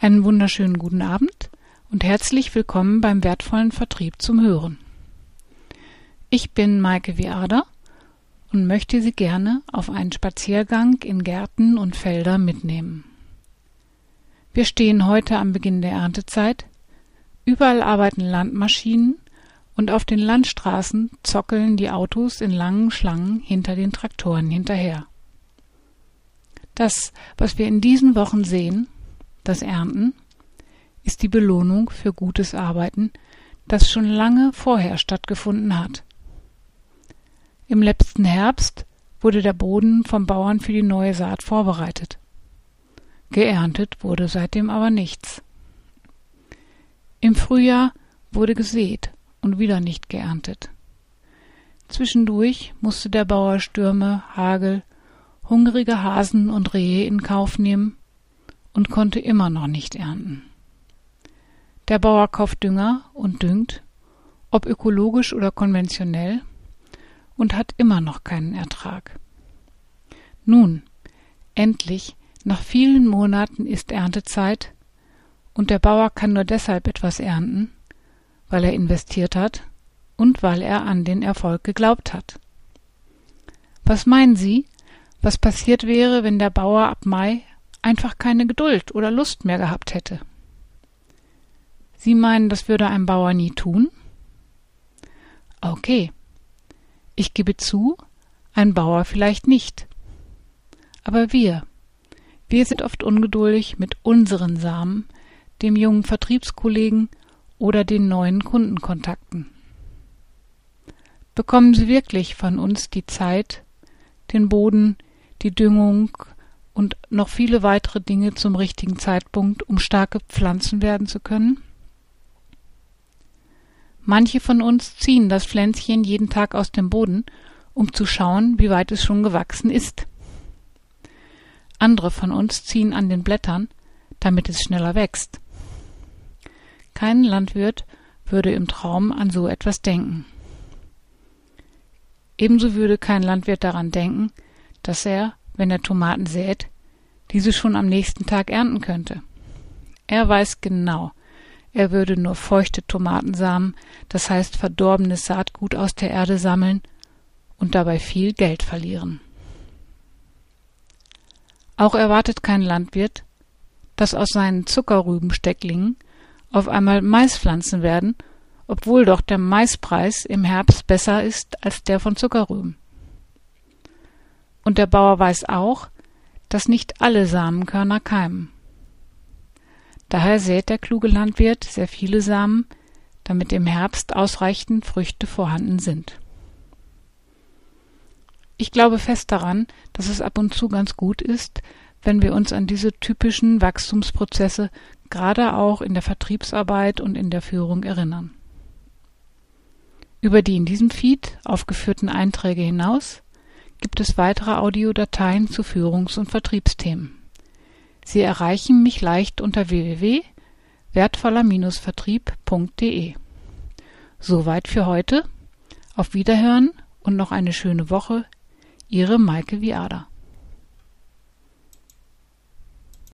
Einen wunderschönen guten Abend und herzlich willkommen beim wertvollen Vertrieb zum Hören. Ich bin Maike Viader und möchte Sie gerne auf einen Spaziergang in Gärten und Felder mitnehmen. Wir stehen heute am Beginn der Erntezeit, überall arbeiten Landmaschinen und auf den Landstraßen zockeln die Autos in langen Schlangen hinter den Traktoren hinterher. Das, was wir in diesen Wochen sehen, das Ernten, ist die Belohnung für gutes Arbeiten, das schon lange vorher stattgefunden hat. Im letzten Herbst wurde der Boden vom Bauern für die neue Saat vorbereitet. Geerntet wurde seitdem aber nichts. Im Frühjahr wurde gesät und wieder nicht geerntet. Zwischendurch musste der Bauer Stürme, Hagel, hungrige Hasen und Rehe in Kauf nehmen und konnte immer noch nicht ernten. Der Bauer kauft Dünger und düngt, ob ökologisch oder konventionell, und hat immer noch keinen Ertrag. Nun, endlich, nach vielen Monaten ist Erntezeit, und der Bauer kann nur deshalb etwas ernten, weil er investiert hat und weil er an den Erfolg geglaubt hat. Was meinen Sie, was passiert wäre, wenn der Bauer ab Mai einfach keine Geduld oder Lust mehr gehabt hätte. Sie meinen, das würde ein Bauer nie tun? Okay. Ich gebe zu, ein Bauer vielleicht nicht. Aber wir, wir sind oft ungeduldig mit unseren Samen, dem jungen Vertriebskollegen oder den neuen Kundenkontakten. Bekommen Sie wirklich von uns die Zeit, den Boden, die Düngung und noch viele weitere Dinge zum richtigen Zeitpunkt, um starke Pflanzen werden zu können? Manche von uns ziehen das Pflänzchen jeden Tag aus dem Boden, um zu schauen, wie weit es schon gewachsen ist. Andere von uns ziehen an den Blättern, damit es schneller wächst. Kein Landwirt würde im Traum an so etwas denken. Ebenso würde kein Landwirt daran denken, dass er, wenn er Tomaten sät, diese schon am nächsten Tag ernten könnte. Er weiß genau, er würde nur feuchte Tomatensamen, das heißt verdorbenes Saatgut aus der Erde sammeln und dabei viel Geld verlieren. Auch erwartet kein Landwirt, dass aus seinen Zuckerrübenstecklingen auf einmal Maispflanzen werden, obwohl doch der Maispreis im Herbst besser ist als der von Zuckerrüben. Und der Bauer weiß auch, dass nicht alle Samenkörner keimen. Daher sät der kluge Landwirt sehr viele Samen, damit im Herbst ausreichend Früchte vorhanden sind. Ich glaube fest daran, dass es ab und zu ganz gut ist, wenn wir uns an diese typischen Wachstumsprozesse gerade auch in der Vertriebsarbeit und in der Führung erinnern. Über die in diesem Feed aufgeführten Einträge hinaus gibt es weitere Audiodateien zu Führungs- und Vertriebsthemen. Sie erreichen mich leicht unter www.wertvoller-vertrieb.de. Soweit für heute. Auf Wiederhören und noch eine schöne Woche. Ihre Maike Viada.